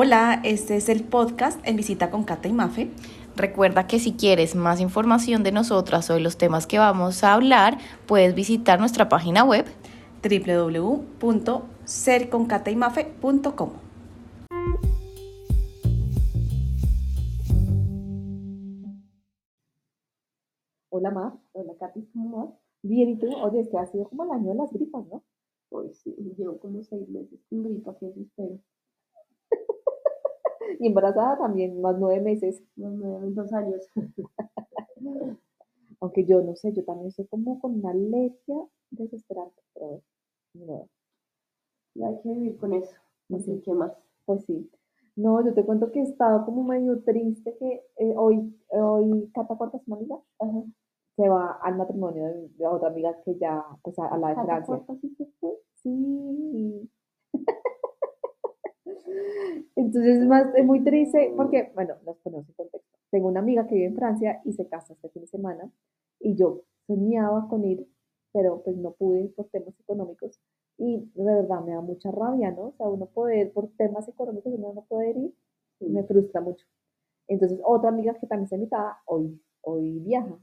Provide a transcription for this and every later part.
Hola, este es el podcast En Visita con Cata y Mafe. Recuerda que si quieres más información de nosotras o de los temas que vamos a hablar, puedes visitar nuestra página web www.serconcataymafe.com. Hola, Ma. Hola, Katy. ¿Cómo vas? Bien, ¿y tú? Oye, es que ha sido como el año de las gripas, ¿no? Pues sí, llevo como seis meses con gripa, que eso espero. y embarazada también, más nueve meses. Más nueve, dos años. Aunque yo no sé, yo también estoy como con una alergia desesperante, pero no. Y hay que vivir con eso. Así que más. Pues sí. No, yo te cuento que he estado como medio triste que eh, hoy, hoy Cata Cuartas, mi amiga, se va al matrimonio de, otra amiga que ya, pues a, la de ¿Cata Francia. Cuartas sí se fue? Sí. Entonces es más, es muy triste porque, bueno, nos conoce contexto. Tengo una amiga que vive en Francia y se casa este fin de semana y yo soñaba con ir, pero pues no pude por temas económicos y de verdad me da mucha rabia, ¿no? O sea, uno poder, por temas económicos, uno no poder ir, me frustra mucho. Entonces, otra amiga que también está invitada, hoy, hoy viaja.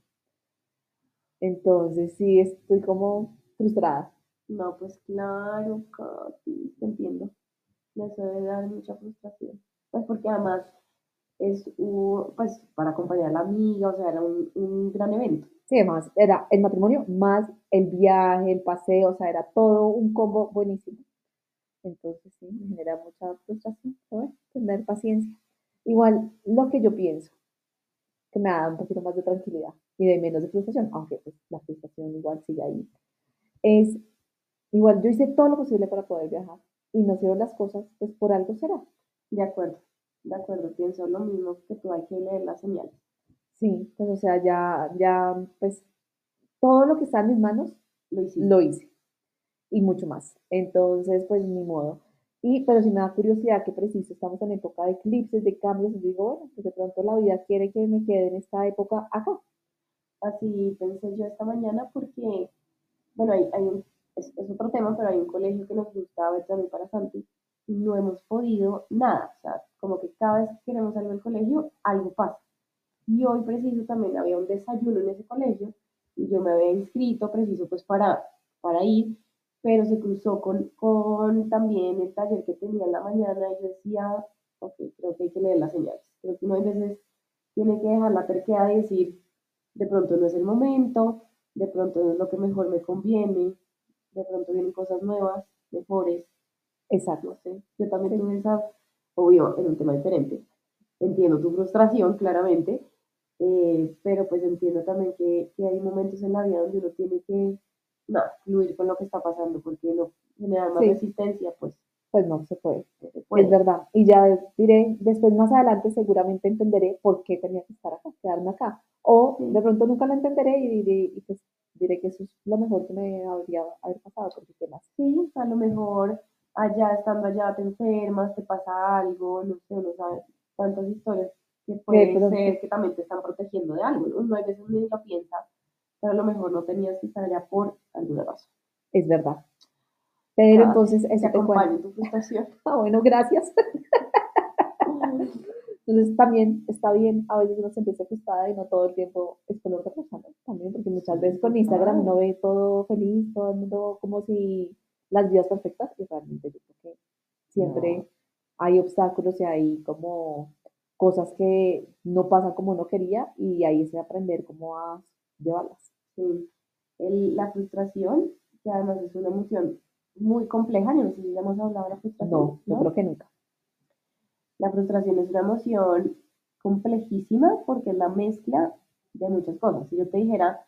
Entonces, sí, estoy como frustrada. No, pues claro, Katy, te entiendo. Eso debe dar mucha frustración. Pues porque además es pues para acompañar a la amiga, o sea, era un, un gran evento. Sí, además, era el matrimonio más el viaje, el paseo, o sea, era todo un combo buenísimo. Entonces, sí, me genera mucha frustración, bueno, tener paciencia. Igual, lo que yo pienso, que me da un poquito más de tranquilidad y de menos de frustración, aunque pues, la frustración igual sigue ahí, es, igual, yo hice todo lo posible para poder viajar y no se las cosas, pues por algo será. De acuerdo, de acuerdo, pienso lo mismo que tú, hay que leer las señales. Sí, pues o sea, ya, ya, pues todo lo que está en mis manos Lo hiciste. lo hice y mucho más. Entonces, pues ni modo. Y, pero si me da curiosidad que preciso, estamos en época de eclipses, de cambios, y digo, bueno, pues de pronto la vida quiere que me quede en esta época acá. Así pensé yo esta mañana porque, bueno, hay, hay un, es, otro tema, pero hay un colegio que nos gusta también para Santi y no hemos podido nada. O sea, como que cada vez que queremos salir del colegio, algo pasa. Y hoy preciso también había un desayuno en ese colegio y yo me había inscrito preciso pues para, para ir, pero se cruzó con, con también el taller que tenía en la mañana y yo decía, ok, creo que hay que leer las señales. Creo que uno a veces tiene que dejar la terquedad de decir, de pronto no es el momento, de pronto no es lo que mejor me conviene, de pronto vienen cosas nuevas, mejores, Exacto. no sé. Yo también tuve esa, obvio, en un tema diferente. Entiendo tu frustración, claramente, eh, pero pues entiendo también que, que hay momentos en la vida donde uno tiene que, no, fluir con lo que está pasando, porque no generar más Sí. resistencia, pues Pues no se puede. no se puede. Es verdad. Y ya diré, después más adelante seguramente entenderé por qué tenía que estar acá, quedarme acá. O Sí. de pronto nunca lo entenderé y diré, y pues diré que eso es lo mejor que me habría haber pasado, porque qué más. Sí, a lo mejor allá, estando allá, te enfermas, te pasa algo, no sé, uno sabe tantas historias que puede pronto- ser que también te están protegiendo de algo, ¿no? Uno a veces ni lo piensa, pero a lo mejor no tenías que estar allá por alguna razón. Es verdad. Pero Ah, entonces, eso te en tu frustración. Ah, bueno, gracias. Entonces también está bien, a veces uno se empieza frustrada y no todo el tiempo es color de rosa, ¿no? También, porque muchas veces con Instagram uno ve todo feliz, todo el mundo como si las vidas perfectas, y realmente yo creo que siempre No. hay obstáculos y hay como cosas que no pasan como uno quería y ahí es de aprender cómo a llevarlas. Sí. El- la frustración, que además es una emoción muy compleja, no sé si ya hemos hablado de la frustración. No, yo creo que nunca. La frustración es una emoción complejísima porque es la mezcla de muchas cosas. Si yo te dijera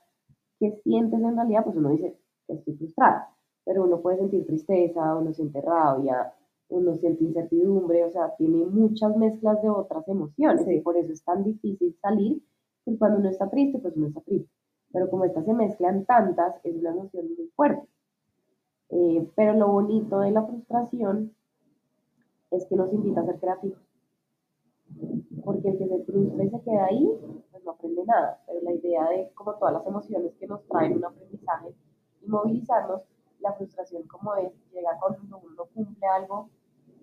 qué sientes en realidad, pues uno dice, estoy frustrada, pero uno puede sentir tristeza, uno siente rabia, uno siente incertidumbre, o sea, tiene muchas mezclas de otras emociones Sí. y por eso es tan difícil salir, porque cuando uno está triste, pues uno está triste. Pero como estas se mezclan tantas, es una emoción muy fuerte. Eh, pero lo bonito de la frustración es que nos invita a ser creativos. Porque el que se frustra y se queda ahí, pues no aprende nada. Pero la idea de, como todas las emociones que nos traen un aprendizaje y movilizarnos, la frustración como es, llega cuando uno cumple algo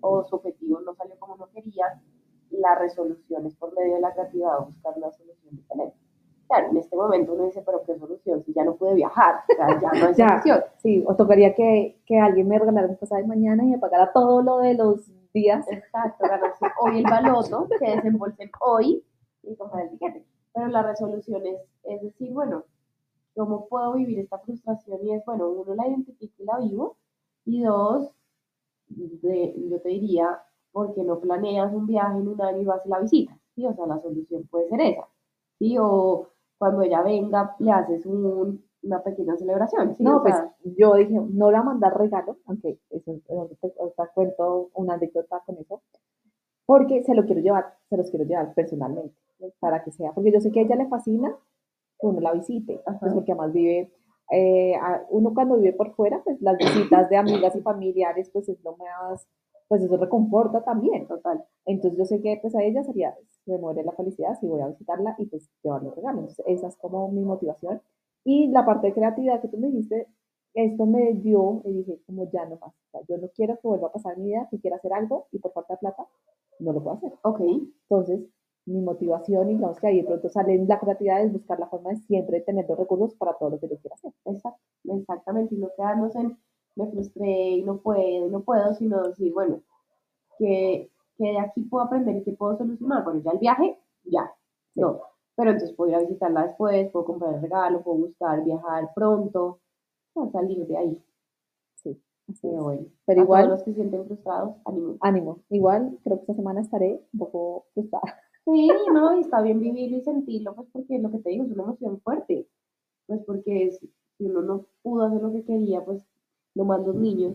o su objetivo no salió como no quería, la resolución es por medio de la creatividad buscar una solución diferente. Claro, en este momento uno dice, pero ¿qué solución? Si ya no puede viajar, o sea, ya no hay Ya. solución. Sí, o tocaría que, que alguien me regalara un pasaje mañana y me pagara todo lo de los días. Exacto, ganarse hoy el baloto, que desembolsen hoy y comprar el tiquete. Pero la resolución es, es decir, bueno, ¿cómo puedo vivir esta frustración? Y es, bueno, uno la identifico y la vivo. Y dos, de- yo te diría, ¿por qué no planeas un viaje en un año y vas y la visitas? ¿Sí? O sea, la solución puede ser esa. ¿Sí? O cuando ella venga, le haces un- una pequeña celebración. ¿sí? No, O pues sea, yo dije, no le voy a mandar regalo, aunque eso, te, ahorita cuento una anécdota con eso, porque se lo quiero llevar, se los quiero llevar personalmente, para que sea, porque yo sé que a ella le fascina que uno la visite, pues porque además vive, eh, a- uno cuando vive por fuera, pues las visitas de amigas y familiares, pues es lo más, pues eso reconforta también. total. Entonces yo sé que pues a ella sería, se muere la felicidad si voy a visitarla y pues llevarle regalos. Entonces esa es como mi motivación. Y la parte de creatividad que tú me dijiste, esto me dio y dije como ya no más. O sea, yo no quiero que vuelva a pasar mi vida, si quiero hacer algo y por falta de plata no lo puedo hacer. Ok, Entonces mi motivación y digamos que ahí de pronto sale la creatividad es buscar la forma de siempre tener los recursos para todo lo que yo quiera hacer. Exacto, exactamente, y no quedarnos en me frustré y no puedo, y no puedo, sino decir, bueno, que, que de aquí puedo aprender y que puedo solucionar. Bueno, ya el viaje, ya, no, pero entonces puedo ir a visitarla después, puedo comprar el regalo, puedo buscar viajar pronto, salir de ahí. Sí, así Pero es. bueno, Pero a igual, todos los que se sienten frustrados, ánimo. ánimo. Igual creo que esta semana estaré un poco frustrada. Sí, no, y está bien vivirlo y sentirlo, pues porque lo que te digo es una emoción fuerte, pues porque es- si uno no pudo hacer lo que quería, pues lo más los niños.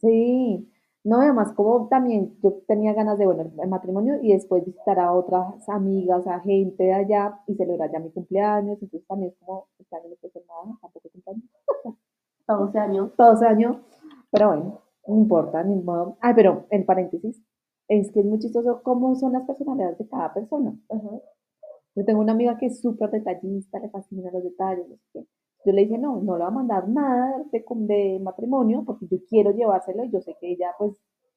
Sí, no, además como también yo tenía ganas de, bueno, el matrimonio y después visitar a otras amigas, a gente de allá y celebrar ya mi cumpleaños, entonces también es como, este año no puedo hacer nada, tampoco cumpleaños, Hasta 12 años. todo ese año, pero bueno, no importa, ni modo. Ay, pero en paréntesis, es que es muy chistoso cómo son las personalidades de cada persona. Yo tengo una amiga que es súper detallista, le fascinan los detalles, no sé qué. Yo le dije, no, no le voy a mandar nada de, de matrimonio porque yo quiero llevárselo y yo sé que ella pues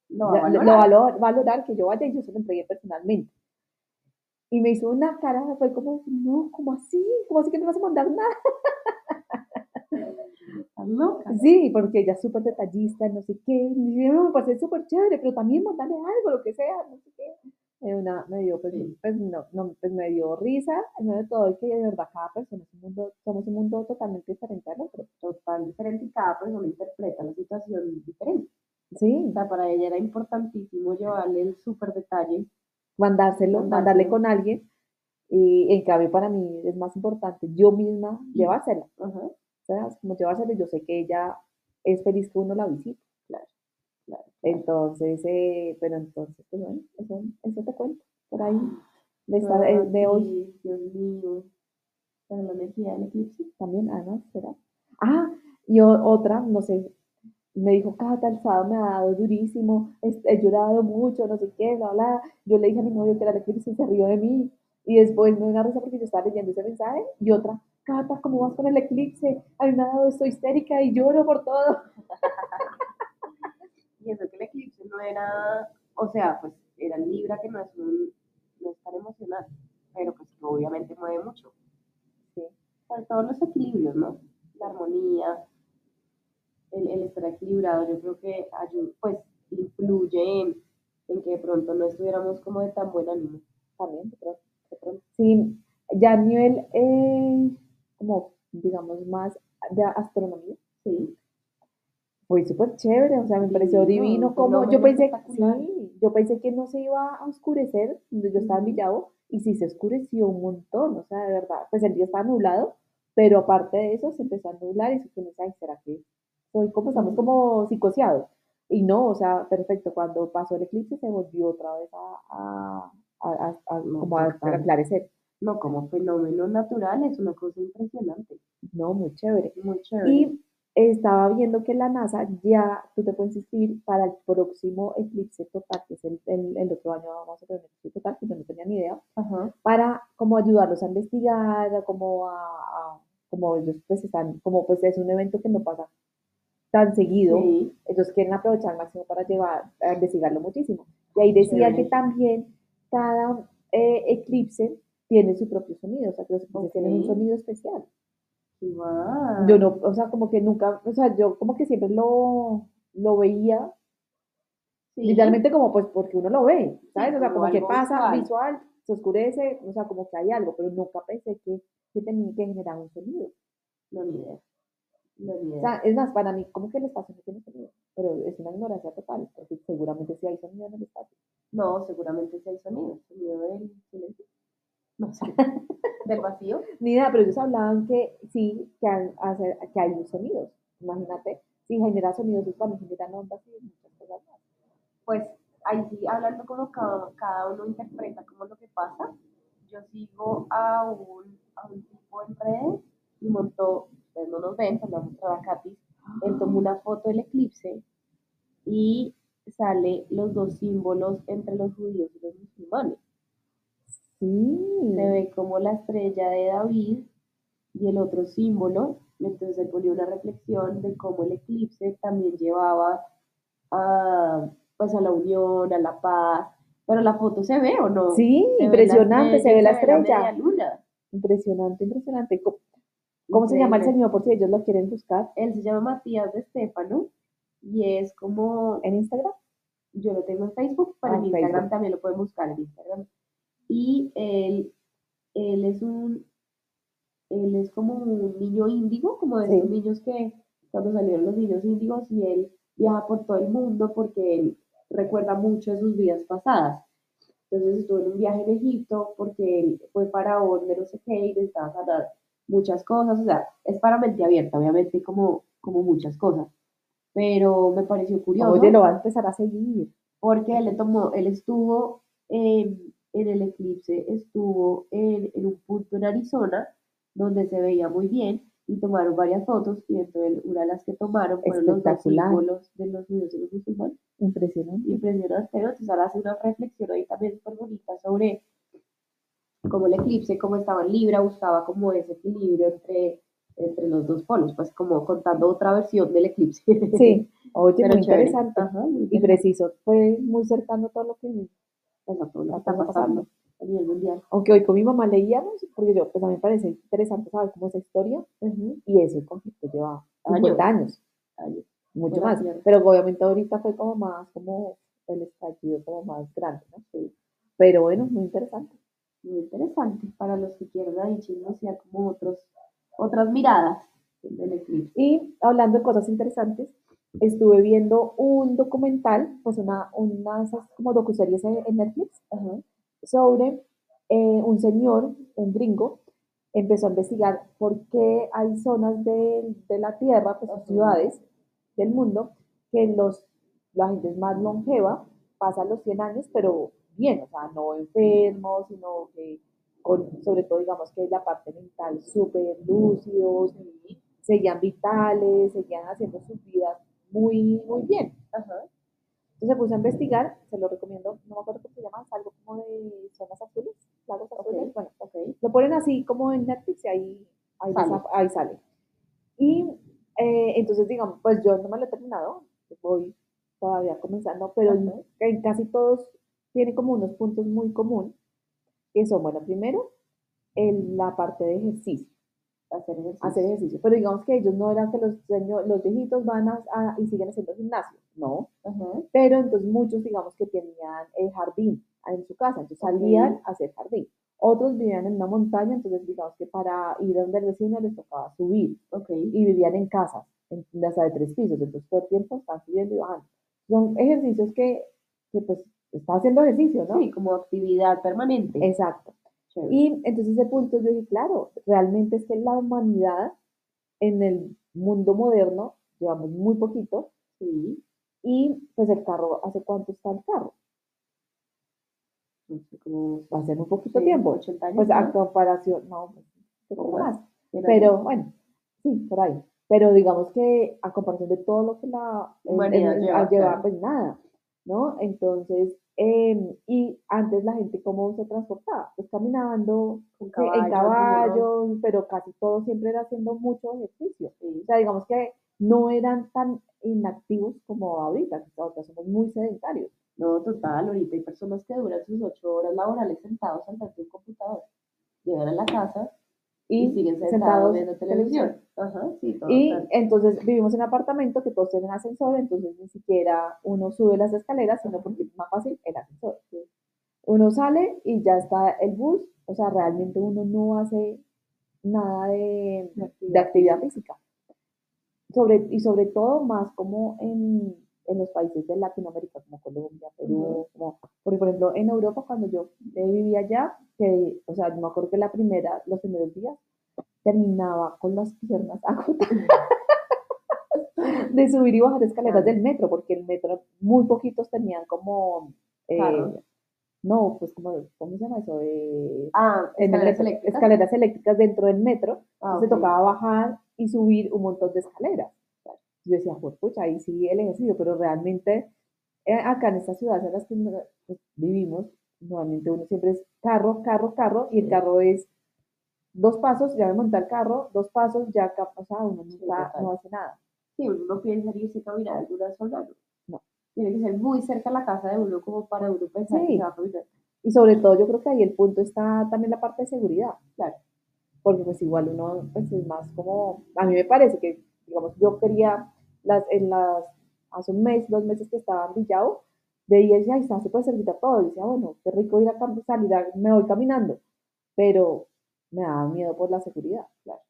Lo va a lo- lo valorar. va a valo- valorar que yo vaya y yo se lo entregué personalmente. Y me hizo una cara, fue como, no, ¿cómo así? ¿Cómo así que no vas a mandar nada? Estás loca. Sí, porque ella es súper detallista, no sé qué. Y me parece súper chévere, pero también mandarle algo, lo que sea, no sé qué. Una, me dio, pues, Sí. pues, no, no, pues me dio risa, en medio de todo, y que de verdad cada persona es un mundo, somos un mundo totalmente diferente al otro. Total diferente y cada persona interpreta la situación diferente. Sí, O sea, para ella era importantísimo llevarle el súper detalle. mandárselo, mandarle Mandárselo. con alguien. Y en cambio para mí es más importante yo misma llevársela. Ajá. ¿sabes? Como llevársela, yo sé que ella es feliz que uno la visite. Claro. Entonces, eh, pero entonces, pues bueno, eso, eso te cuento por ahí de, esta- Ah, eh, de hoy sí, Dios mío. Pero la energía del eclipse. también, ah, ¿no? ¿Será? Ah, y o- otra, no sé, me dijo, Cata, el sábado me ha dado durísimo, he llorado mucho, no sé qué, bla, bla. Yo le dije a mi novio que era el eclipse y se rió de mí. Y después me dio una risa porque yo estaba leyendo ese mensaje y otra, Cata, ¿cómo vas con el eclipse? A mí me ha dado esto histérica y lloro por todo. Y eso que el eclipse no era, o sea, pues era Libra que no es un, no es tan emocional, pero pues obviamente mueve mucho. Sí. Sobre todo los equilibrios, ¿no? La armonía, el, el estar equilibrado, yo creo que ayuda, pues influye en, en que de pronto no estuviéramos como de tan buen ánimo. también, de pronto, de pronto. Sí, ya a nivel, eh, como, digamos, más de astronomía, Sí, fue súper chévere, o sea, me pareció Divino, divino un como, yo pensé, sí, yo pensé que no se iba a oscurecer, yo estaba en. Villavo, y sí se oscureció un montón, o sea, de verdad, pues el día estaba nublado, pero aparte de eso se empezó a nublar y se pensó, ay, ¿será que soy como, estamos como psicoseados? Y no, o sea, perfecto, cuando pasó el eclipse se volvió otra vez a, a, a, a- No, como a, aclarecer, no, como fenómeno natural es una cosa impresionante, no, muy chévere. muy chévere. Y estaba viendo que la NASA ya, tú te puedes inscribir para el próximo eclipse total, que es el, el, el otro año vamos a tener un eclipse total, que yo no tenía ni idea, Ajá. para como ayudarlos a investigar, como a, a- como ellos pues están, como pues es un evento que no pasa tan seguido, Sí. ellos quieren aprovechar al máximo para llevar, a investigarlo muchísimo. Y ahí decía que también cada eh, eclipse tiene su propio sonido, o sea, que los eclipses tienen un sonido especial. Yo no, o sea, como que nunca, o sea, yo como que siempre lo, lo veía, Sí. literalmente como pues porque uno lo ve, ¿sabes? o sea, como como que pasa visual. visual, se oscurece, o sea, como que hay algo, pero nunca pensé que, que tenía que generar un sonido. No, ni idea. No, ni O sea, es más, para mí, como que el espacio no tiene sonido, pero es una ignorancia total, porque seguramente sí hay sonido en el espacio. No, seguramente sí hay sonido. Sonido del silencio. No sé. Del vacío. Ni idea, pero ellos hablaban que sí, que, hacer, que hay sonidos. Imagínate, si genera sonidos, es también generan ondas y muchas cosas más. Pues ahí sí, hablando como cada, cada uno interpreta como lo que pasa. Yo sigo a un, a un tipo en redes y montó, ustedes no nos ven, pero lo voy a mostrar a Katy. Él tomó una foto del eclipse y sale los dos símbolos entre los judíos y los musulmanes. Sí. se ve como la estrella de David y el otro símbolo. Entonces se ponía una reflexión de cómo el eclipse también llevaba a, pues a la unión, a la paz. Pero la foto se ve o no? Sí, Se impresionante, se ve la estrella, luna. Impresionante, impresionante. ¿Cómo, cómo se llama el señor por si ellos lo quieren buscar Él se llama Matías de Estefano y es como en Instagram? yo lo tengo en Facebook, pero Ah, en Instagram Facebook. también lo pueden buscar en Instagram. Y él, él es un, él es como un niño índigo, como de Sí. esos niños que cuando salieron los niños índigos y él viaja por todo el mundo porque él recuerda mucho de sus vidas pasadas. Entonces estuvo en un viaje en Egipto porque él fue faraón de no sé qué y necesitaba sanar muchas cosas. O sea, es para mente abierta, obviamente, como, como muchas cosas. Pero me pareció curioso Oye, lo va a empezar a seguir. porque él le tomó, él estuvo en, en el eclipse, estuvo en, en un punto en Arizona donde se veía muy bien y tomaron varias fotos y entonces una de las que tomaron fueron los dos símbolos de los judíos y los musulmanes. Impresionante. Impresionante, ¿no? Entonces ahora hace una reflexión ahí también súper bonita sobre cómo el eclipse, cómo estaba en Libra, buscaba como ese equilibrio entre, entre los dos polos, pues como contando otra versión del eclipse. Sí, oye, Pero muy interesante. Ajá, muy Y preciso, fue muy cercano todo lo que Que está pasando. a nivel mundial. Aunque hoy con mi mamá leíamos, porque yo, pues a mí me parece interesante saber cómo es esa historia, y eso el conflicto lleva 50 años, Años. mucho más. Pero obviamente ahorita fue como más, como el estallido como más grande, ¿no? Sí. Pero bueno, muy interesante. Muy interesante para los que quieran ahí chismosear como otros, otras miradas del eclipse. Y hablando de cosas interesantes, estuve viendo un documental, pues una, una como docuseries en Netflix, Ajá. sobre eh, un señor, un gringo, empezó a investigar por qué hay zonas de, de la Tierra, pues Ajá. ciudades del mundo, que los, la gente es más longeva, pasa los 100 años, pero bien, o sea, no enfermos, sino que con, sobre todo, digamos que la parte mental súper lúcidos, seguían vitales, seguían haciendo sus vidas muy, muy bien. Ajá. Entonces se puso a investigar, se lo recomiendo, no me acuerdo cómo se llama, es algo como de zonas azules, lagos azules, bueno, ok. lo ponen así como en Netflix y ahí, ahí, Sale. desa- ahí sale. Y eh, entonces, digamos, pues yo no me lo he terminado, voy todavía comenzando, pero en, en casi todos tiene como unos puntos muy comunes, que son, bueno, primero, el- la parte de ejercicio Hacer ejercicio. hacer ejercicio. Pero digamos que ellos no eran que los, los viejitos van a, a- y siguen haciendo gimnasio, no. Pero entonces muchos, digamos que tenían el jardín en su casa, entonces salían a hacer jardín. Otros vivían en una montaña, entonces digamos que para ir donde el vecino les tocaba subir Ok. y vivían en casas, en hasta de tres pisos, entonces todo el tiempo están subiendo y bajando. Son ejercicios que, que pues está haciendo ejercicio, ¿no? Sí, como actividad permanente. Exacto. Y entonces ese punto yo dije, claro, realmente es que la humanidad en el mundo moderno llevamos muy poquito Sí. y pues el carro, ¿hace cuánto está el carro? No sé, como Va a ser un poquito sí, tiempo. 80 años. Pues ¿no? a comparación, no, un poco Más. Pero bueno, sí, por ahí. Pero digamos que a comparación de todo lo que la Humanidad lleva, ha llevado, claro. pues nada, ¿no? Entonces, em, y antes la gente, ¿cómo se transportaba? Pues caminando, en caballo, burro. caballo, pero casi todo siempre era haciendo mucho ejercicio. Sí. O sea, digamos que no eran tan inactivos como ahorita, que ahorita somos muy sedentarios. No, total, ahorita hay personas que duran sus ocho horas laborales sentados de un computador. Llegan a la casa y, Y siguen sentados, sentados viendo televisión. televisión. Ajá, sí, todo. Y tal. entonces vivimos en un apartamento que todos tienen ascensor, entonces ni siquiera uno sube las escaleras, sino porque es más fácil el ascensor. Uno sale y ya está el bus, o sea, realmente uno no hace nada de, de actividad física. Sobre, y sobre todo más como en, en los países de Latinoamérica, como Colombia, Perú, como, porque por ejemplo en Europa cuando yo eh, vivía allá, que, o sea, yo me acuerdo que la primera, los primeros días terminaba con las piernas agotadas de subir y bajar escaleras del metro, porque el metro, muy poquitos tenían como, eh, no, pues como, ¿cómo se llama eso? Eh, Ah, el escaleras eléctricas. escaleras eléctricas dentro del metro, Ah, entonces ok. tocaba bajar y subir un montón de escaleras. Yo decía, pues pucha, ahí sí el ejercicio, pero realmente eh, acá en estas ciudades en las que pues, vivimos, normalmente uno siempre es carro, carro, carro, y el carro es dos pasos, ya me monté al carro, dos pasos, ya acá, o sea, uno Sí, total. no hace nada. Sí, uno no piensa irse a caminar alguna zona, ¿no? No. Tiene que ser muy cerca a la casa de uno como para uno pensar que Sí. se va a caminar. Y sobre todo yo creo que ahí el punto está también la parte de seguridad, Claro. porque pues igual uno pues es más como, a mí me parece que, digamos, yo quería, las, en las, hace un mes, dos meses que estaba en Villao, veía y decía, ay, está súper cerquita todo, y decía, bueno, qué rico ir a salir, me voy caminando, pero me daba miedo por la seguridad, claro.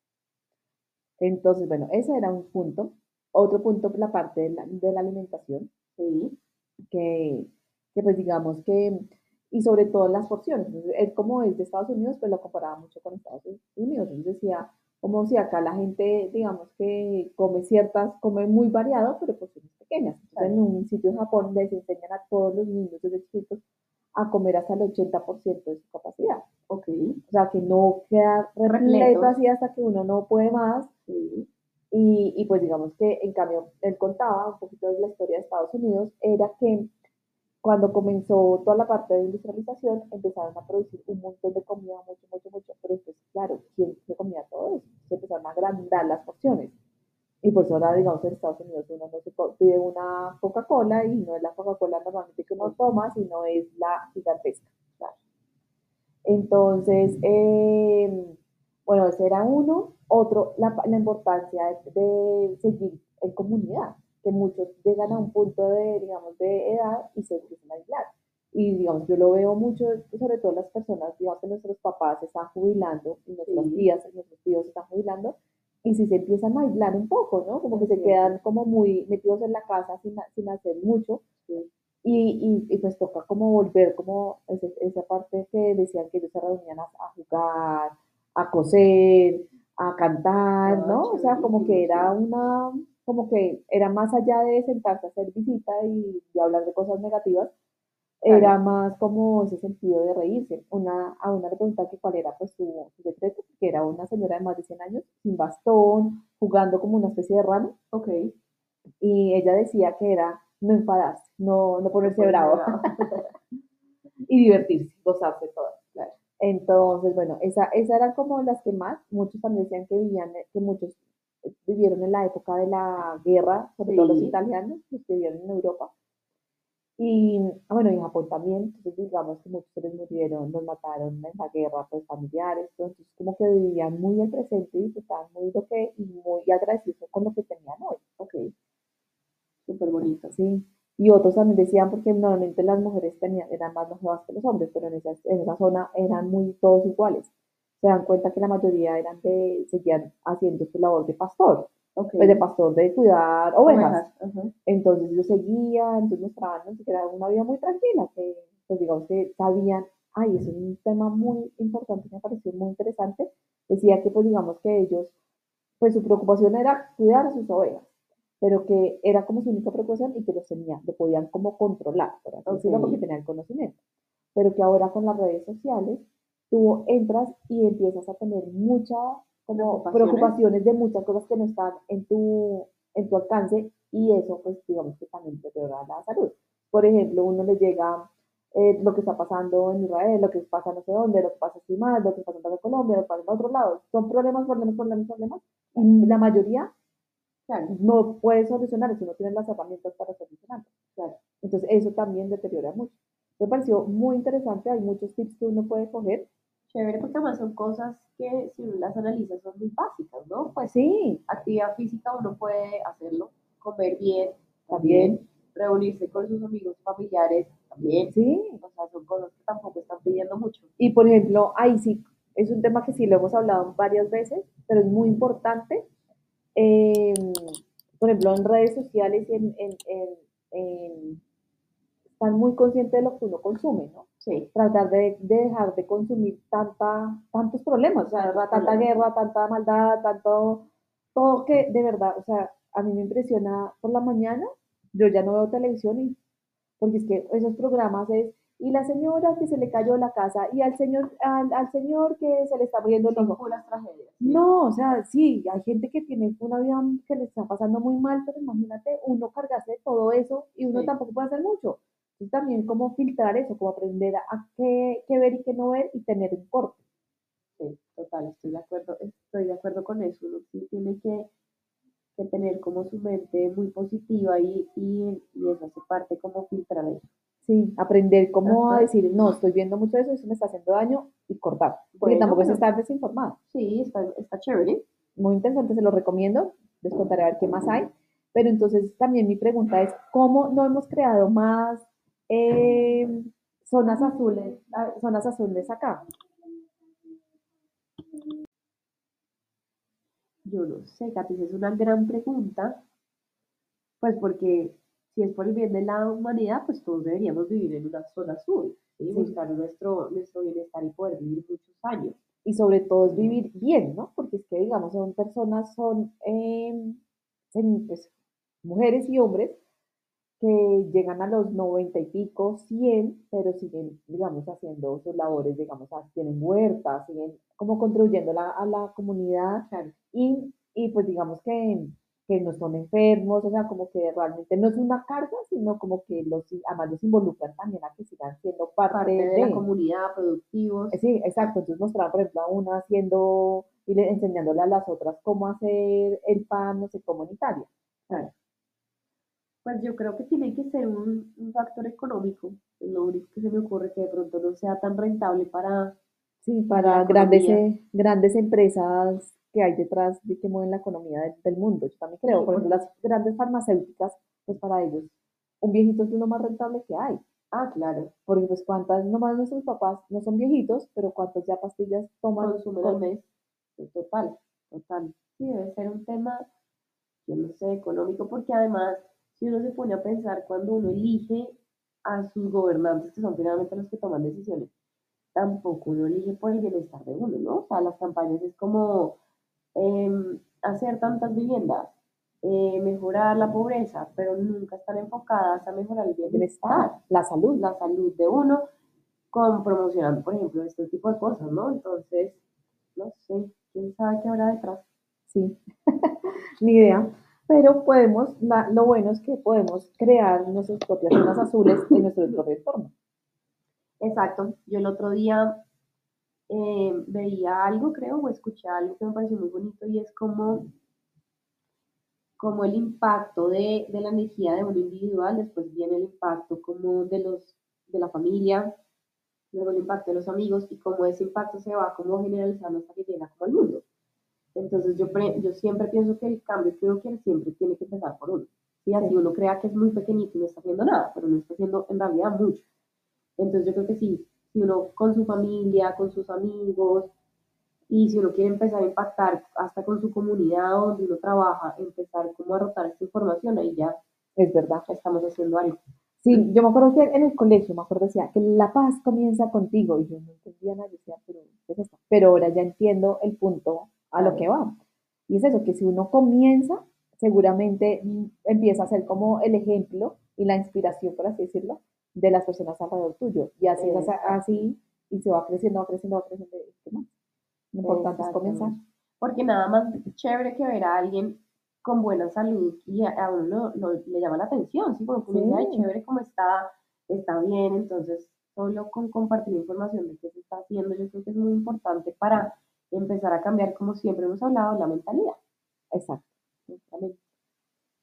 Entonces, bueno, ese era un punto. Otro punto, la parte de la, de la alimentación, Sí. que, que pues digamos que, y sobre todo las porciones, entonces, él como es de Estados Unidos, pues lo comparaba mucho con Estados Unidos, entonces decía, como si acá la gente, digamos que come ciertas, come muy variado, pero porciones pequeñas. Entonces, en un sitio en Japón les enseñan a todos los niños desde chiquitos a comer hasta el 80% de su capacidad. Ok. O sea, que no queda repleto Repleto. así hasta que uno no puede más. Sí. Y, y pues digamos que en cambio él contaba un poquito de la historia de Estados Unidos, era que cuando comenzó toda la parte de industrialización empezaron a producir un montón de comida, mucho, mucho, mucho, pero pues claro, ¿quién se comía todo eso? Se empezaron a agrandar las porciones. Y por eso ahora, digamos, en Estados Unidos uno no se pide una Coca-Cola y no es la Coca-Cola normalmente que uno toma, sino es la gigantesca. claro. Entonces, eh, bueno, ese era uno. Otro, la, la importancia de, de seguir en comunidad, que muchos llegan a un punto de, digamos, de edad y se empiezan a aislar. Y, digamos, yo lo veo mucho, sobre todo las personas, digamos, que nuestros papás se están jubilando y nuestras Sí. tías, nuestros tíos se están jubilando, y si se empiezan a aislar un poco, ¿no? Como que se Sí. quedan como muy metidos en la casa sin, sin hacer mucho. Sí. Y, y, y pues toca como volver como ese- esa parte que decían que ellos se reunían a, a jugar, a coser, a cantar, Ah, ¿no? O sea, como que era una, como que era más allá de sentarse a hacer visita y de hablar de cosas negativas, Claro. era más como ese sentido de reírse. Una, a una le preguntaban que cuál era pues su, su secreto, que era una señora de más de 100 años, sin bastón, jugando como una especie de rana, Ok. y ella decía que era no enfadarse, no, no ponerse Ponerse bravo bravo. y divertirse, gozarse todo. Claro. Entonces, bueno, esa, esa eran como las que más, muchos también decían que vivían, que muchos vivieron en la época de la guerra, sobre todo los Sí. italianos, los que vivieron en Europa. Y ah, bueno, en Japón también, entonces digamos que muchos se les murieron, los mataron en la guerra, pues familiares, entonces como que vivían muy el presente y disfrutaban muy lo que, y muy agradecidos con lo que tenían hoy. Ok. Súper bonito. Sí. Y otros también decían, porque normalmente las mujeres tenían, eran más longevas que los hombres, pero en esa, en esa zona eran muy todos iguales. Se dan cuenta que la mayoría eran de, seguían haciendo su labor de pastor, Ok. pues de pastor de cuidar ovejas. Ajá. Entonces yo seguía, entonces mostraban que era una vida muy tranquila, que pues digamos que sabían, ay, es un tema muy importante, me pareció muy interesante. Decía que pues digamos que ellos, pues su preocupación era cuidar a sus ovejas, pero que era como su única preocupación y que los tenían, lo podían como controlar, por así decirlo, Ok. porque tenían conocimiento. Pero que ahora con las redes sociales, tú entras y empiezas a tener mucha como Preocupaciones. preocupaciones de muchas cosas que no están en tu, en tu alcance y eso pues digamos que también deteriora la salud. Por ejemplo, uno le llega eh, lo que está pasando en Israel, lo que pasa no sé dónde, lo que pasa aquí más, lo que pasa en Colombia, lo que pasa en otros lados. Son problemas, problemas, problemas, problemas. Y la mayoría Claro, no puedes solucionar si no tienes las herramientas para solucionarlo. claro. Entonces, eso también deteriora mucho. Me pareció muy interesante, hay muchos tips que uno puede coger. Chévere, porque además son cosas que si uno las analiza son muy básicas, ¿no? Pues Sí, actividad física uno puede hacerlo, comer bien, también, reunirse con sus amigos, familiares, también. sí. O sea, son cosas que tampoco están pidiendo mucho. Y por ejemplo, ahí sí, es un tema que sí lo hemos hablado varias veces, pero es muy importante. eh, por ejemplo, en redes sociales y en, en- en- en- estar muy consciente de lo que uno consume, ¿no? Sí, Tratar de, de dejar de consumir tanta, tantos problemas, o sea, tanta guerra, tanta maldad, tanto, todo que de verdad, o sea, a mí me impresiona por la mañana, yo ya no veo televisión y, porque es que esos programas es, y la señora que se le cayó la casa, y al señor, al, al señor que se le está muriendo el puras tragedias. sí. No, o sea, sí, hay gente que tiene una vida que le está pasando muy mal, pero imagínate uno cargarse de todo eso y uno Sí. tampoco puede hacer mucho. Entonces también como filtrar eso, como aprender a qué, qué ver y qué no ver y tener un corte. Sí, total, estoy de acuerdo, estoy de acuerdo con eso. Uno sí tiene que, que tener como su mente muy positiva y, y, y eso hace parte como filtrar eso. Sí, aprender cómo Ajá. decir, no, estoy viendo mucho eso, eso me está haciendo daño y cortar. Porque Bueno, tampoco es estar desinformado. Sí, está, está chévere. Muy interesante, se lo recomiendo. Les contaré a ver qué más hay. Pero entonces también mi pregunta es, ¿cómo no hemos creado más eh, zonas azules, ah, zonas azules acá? Yo no sé, esa es una gran pregunta, pues porque si es por el bien de la humanidad, pues todos deberíamos vivir en una zona azul, ¿sí? Sí. buscar nuestro, nuestro bienestar y poder vivir muchos años. y sobre todo es vivir bien, ¿no? Porque es que, digamos, son personas, son eh, pues, mujeres y hombres que llegan a los 90 y pico, 100, pero siguen, digamos, haciendo sus labores, digamos, ah, tienen huertas, siguen como contribuyendo a la, a la comunidad y, y pues digamos que, que no son enfermos, o sea, como que realmente no es una carga, sino como que los, además los involucran también a que sigan siendo parte, parte de la de. comunidad, productivos. Sí, exacto. Entonces mostraban, por ejemplo, a una haciendo y le- enseñándole a las otras cómo hacer el pan, no sé cómo en Italia. Pues yo creo que tiene que ser un, un factor económico, es lo único que se me ocurre que de pronto no sea tan rentable para, Sí, para la grandes, economía. eh, grandes empresas que hay detrás de que mueven la economía del, del mundo. Yo también creo, Sí, por ejemplo, las grandes farmacéuticas, pues para ellos, un viejito es lo más rentable que hay. ah, claro, Porque pues cuántas, nomás nuestros papás no son viejitos, pero cuántas ya pastillas toman. consumen al con- mes, total, total. Sí, debe ser un tema, yo no sé, económico, porque además, si uno se pone a pensar cuando uno elige a sus gobernantes, que son finalmente los que toman decisiones, tampoco uno elige por el bienestar de uno, ¿no? O sea, las campañas es como em, hacer tantas viviendas, eh, mejorar la pobreza, pero nunca están enfocadas a mejorar el bienestar, bienestar, la salud. la salud de uno, con promocionando, por ejemplo, este tipo de cosas, ¿no? Entonces, no sé, quién sabe qué habrá detrás. Sí, ni idea. Pero podemos, lo bueno es que podemos crear nuestras propias zonas azules en nuestro propio entorno. Exacto. Yo el otro día eh, veía algo, creo, o escuché algo que me pareció muy bonito y es como, como el impacto de, de la energía de uno individual, después viene el impacto como de los de la familia, luego el impacto de los amigos y cómo ese impacto se va como generalizando hasta que llega como al mundo. Entonces yo, pre- yo siempre pienso que el cambio que uno quiere siempre tiene que empezar por uno. Y así Sí. uno crea que es muy pequeñito y no está haciendo nada, pero no está haciendo en realidad mucho. Entonces yo creo que sí, si uno con su familia, con sus amigos, y si uno quiere empezar a impactar hasta con su comunidad donde uno trabaja, empezar como a rotar esta información, ahí ya Es verdad. estamos haciendo algo. Sí, yo me acuerdo que en el colegio, me acuerdo decía que la paz comienza contigo. Y yo no entendía nada, decía, pero ¿qué es esto? Pero ahora ya entiendo el punto a lo que va. Y es eso, que si uno comienza, seguramente empieza a ser como el ejemplo y la inspiración, por así decirlo, de las personas alrededor tuyo. Y así es así, y se va creciendo, va creciendo, va creciendo. y ¿qué más? Lo importante es comenzar. Porque nada más chévere que ver a alguien con buena salud y a, uno lo- lo- le llama la atención, ¿sí? Porque uno Sí. chévere cómo está, está bien, entonces solo con compartir información de qué se está haciendo, yo creo que es muy importante para empezar a cambiar, como siempre hemos hablado, la mentalidad. Exacto.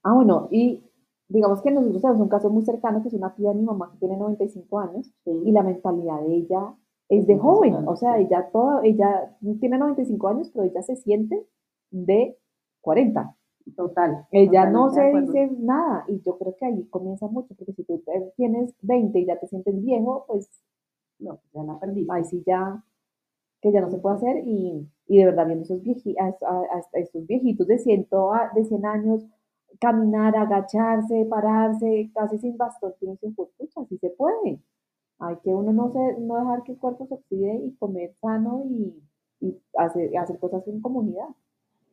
Ah, bueno, y digamos que nosotros tenemos un caso muy cercano, que es una tía de mi mamá que tiene 95 años, y la mentalidad de ella es de joven, o sea, ella toda, ella tiene 95 años, pero ella se siente de 40. Total. Ella no se dice nada, y yo creo que ahí comienza mucho, porque si tú tienes 20 y ya te sientes viejo, pues No, ya la perdí. ahí sí ya, que ya no se puede hacer, y, y de verdad viendo esos, vieji- a, a- viejitos de, ciento, de 100 años, caminar, agacharse, pararse, casi sin bastón, dice, "Pues, pucha, sí se puede. Hay que uno no, se, no dejar que el cuerpo se oxide y comer sano y, y hacer, hacer cosas en comunidad.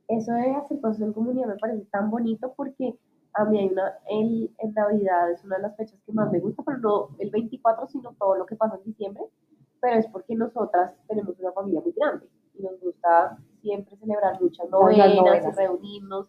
Eso de hacer cosas en comunidad me parece tan bonito porque a mí hay una, el, en Navidad es una de las fechas que más me gusta, pero no el 24, sino todo lo que pasa en diciembre, pero es porque nosotras tenemos una familia muy grande y nos gusta siempre celebrar muchas novenas, novenas. y reunirnos.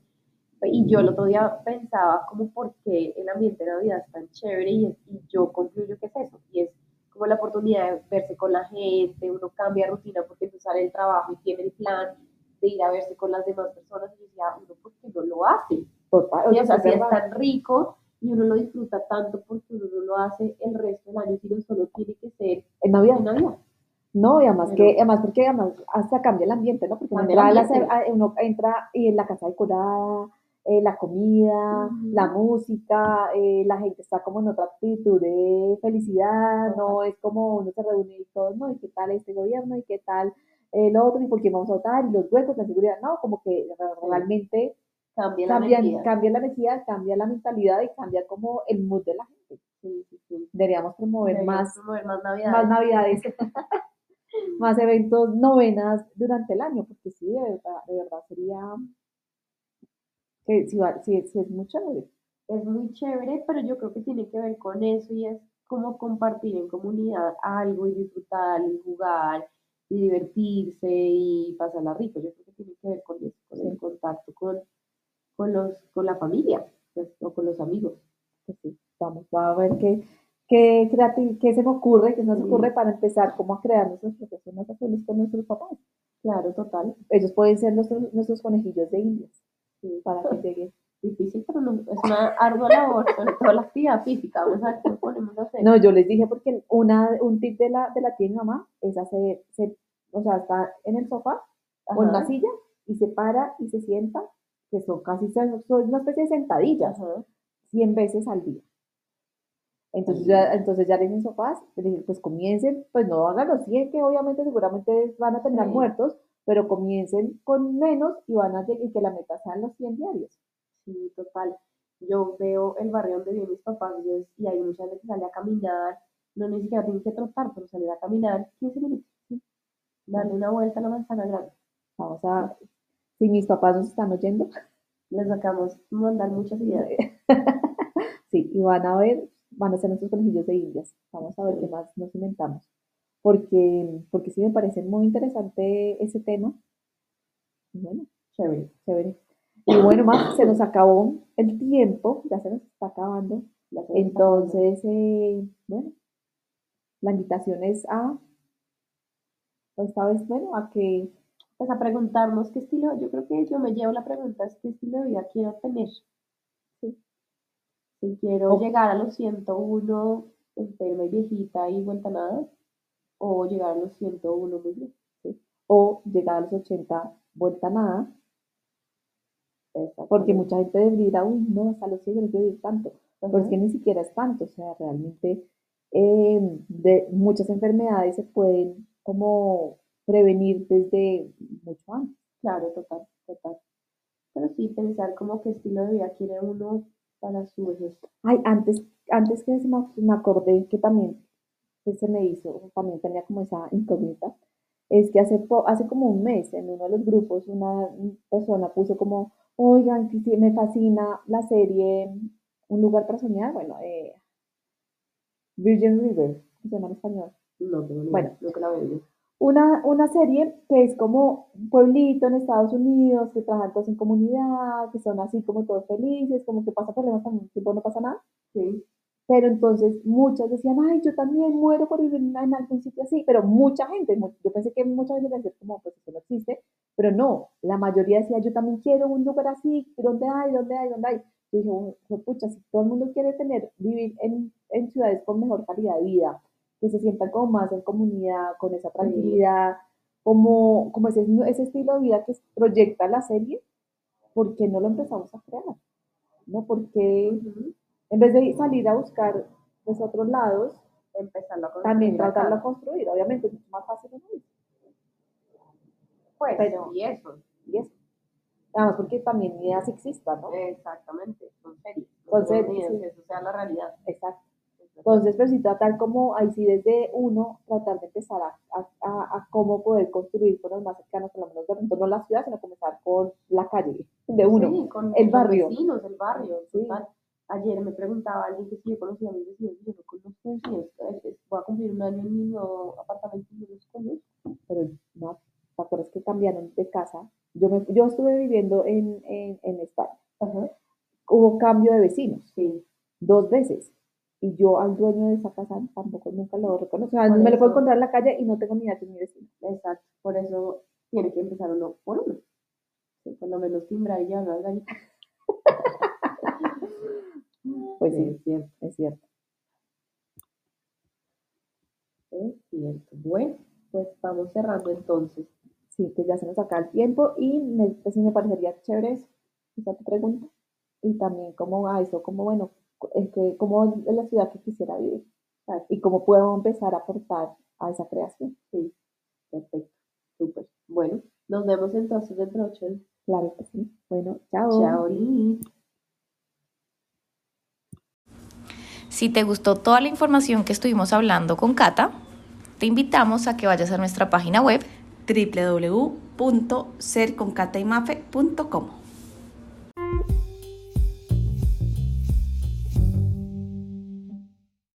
Y yo el otro día pensaba como por qué el ambiente de Navidad es tan chévere y, y yo concluyo que es eso, y es como la oportunidad de verse con la gente, uno cambia rutina porque entonces sale del trabajo y tiene el plan de ir a verse con las demás personas y decía, uno por qué no lo hace, Total, o sea, si es tan rico y uno lo disfruta tanto porque uno no lo hace el resto del año, sino solo tiene que ser En Navidad. en Navidad. No, y además Pero- que, además porque además hasta cambia el ambiente, ¿no? Porque uno entra, la uno entra en la casa decorada, eh, la comida, la música, eh, la gente está como en otra actitud de felicidad, no es como uno se reúne y todos, no, y qué tal este gobierno, y qué tal el otro, y por qué vamos a votar, y los huecos, la seguridad, no, como que re- realmente Cambia la cambia, energía. cambia la energía, cambia la mentalidad y cambia como el mood de la gente. Sí, sí, sí. Deberíamos promover Deberíamos más promover más Navidades. más navidades, más eventos, novenas durante el año, porque sí, de verdad, de verdad sería que sí, va- sí, sí es muy chévere. es muy chévere, pero yo creo que tiene que ver con eso y es como compartir en comunidad algo y disfrutar y jugar y divertirse y pasarla rico. Yo creo que tiene que ver con eso, con el contacto con, con, los, con la familia pues, o con los amigos. Pues sí, vamos, va a ver qué, qué, qué se me ocurre, qué nos ocurre para empezar como a crear nuestros unos azules con nuestros papás. Claro, total. Ellos pueden ser nuestros, nuestros conejillos de indias Sí. para que llegue. Difícil, pero no, es una ardua labor, sobre todo la actividad física. Vamos a ver qué ponemos a hacer. No, yo les dije porque una, un tip de la, de la tía de mi mamá es hacer, se, o sea, está en el sofá o en Ajá. una silla y se para y se sienta, que son casi son una especie de sentadillas, Ajá. 100 veces al día. Entonces ya, entonces ya les dicen sofás, pues comiencen, pues no hagan los 100 que obviamente seguramente van a terminar muertos, pero comiencen con menos y van a llegar y que la meta sean los 100 diarios. Sí, total. Yo veo el barrio donde viven mis papás y, hay mucha gente que sale a caminar, no ni siquiera tienen que trotar, pero salir a caminar 15 minutos. ¿sí? Darle una vuelta a la manzana grande. Vamos a, si mis papás nos están oyendo, Les sacamos mandar muchas ideas. Sí, y van a ver, van a ser nuestros conejillos de indias. Vamos a ver qué más nos inventamos. Porque, porque sí me parece muy interesante ese tema. Bueno, chévere, chévere. Y bueno, más, se nos acabó el tiempo, ya se nos está acabando. Entonces, eh, bueno, la invitación es a, esta vez, bueno, a que, Pues a preguntarnos qué estilo, yo creo que yo me llevo la pregunta, es qué estilo de vida quiero tener. Sí. Si quiero O- llegar a los 101 enferma y viejita y vuelta nada, o llegar a los 101 muy bien. o llegar a los 80, vuelta nada, porque mucha gente dirá, uy, no, hasta los 100 yo no quiero vivir tanto. Pero es Ajá. que ni siquiera es tanto, o sea, realmente eh, de muchas enfermedades se pueden como prevenir desde mucho antes. Claro, total, total. Pero sí, pensar como qué estilo de vida quiere uno para su vejez. Ay, antes, antes que se me, me acordé que también que se me hizo, también tenía como esa incógnita, es que hace, po- hace como un mes en uno de los grupos una persona puso como, oigan, que me fascina la serie Un lugar para soñar, bueno, eh, Virgin River, ¿cómo se llama en español? No tengo ni Bueno. idea, nunca la veo. Una, una serie que es como un pueblito en Estados Unidos, que trabajan todos en comunidad, que son así como todos felices, como que pasa problemas también, tiempo no pasa nada. Sí, Pero entonces muchas decían, ay, yo también muero por vivir en, algún sitio así, pero mucha gente, yo pensé que mucha gente decía como, pues eso no existe, pero no, la mayoría decía, yo también quiero un lugar así, ¿dónde hay, dónde hay, dónde hay? yo dije, "Bueno, pues, pucha, si todo el mundo quiere tener, vivir en, en ciudades con mejor calidad de vida, que se sientan como más en comunidad, con esa tranquilidad, como, como ese, ese estilo de vida que proyecta la serie, ¿por qué no lo empezamos a crear? ¿No? Porque en vez de salir a buscar los otros lados, Empezarlo a también construir acá. tratarlo de construir. Obviamente es mucho más fácil en un Pues, pero- y eso, y eso. Además, porque también ideas existan, ¿no? exactamente, son series. Son series, sí. eso sea la realidad. Exacto. Entonces, pero sí tratar como, ahí sí desde uno, tratar de empezar a, a, cómo poder construir con los más cercanos, por lo menos de pronto no la ciudad, sino comenzar con la calle de uno. Sí, con el los barrio. vecinos, el barrio. Sí. total. Ayer me preguntaba alguien que si yo conocía a mis vecinos, y yo no conozco vecinos. Voy a cumplir un año en mi nuevo apartamento y no los conozco. Pero no, ¿te acuerdas que cambiaron de casa? Yo, me, yo estuve viviendo en, en, en España. Hubo cambio de vecinos. Sí, dos veces. Y yo al dueño de esa casa tampoco nunca lo reconozco. O sea, Por me lo puedo encontrar en la calle y no tengo ni idea que es mi vecino. exacto. Por eso tiene que empezar uno por uno. Sí, por lo menos timbrar y llevar las gallitas. Pues sí, es cierto. es cierto. Es cierto. Bueno, pues vamos cerrando entonces. Sí, que ya se nos acaba el tiempo y me, pues me parecería chévere eso, esa tu pregunta. Y también como a eso, como bueno, que, como es la ciudad que quisiera vivir ¿sabes? y cómo puedo empezar a aportar a esa creación. Sí, perfecto. Súper. Bueno, nos vemos entonces dentro de ocho días. Claro que sí. Bueno, chao. Chao. Si te gustó toda la información que estuvimos hablando con Cata, te invitamos a que vayas a nuestra página web www.serconcataymafe.com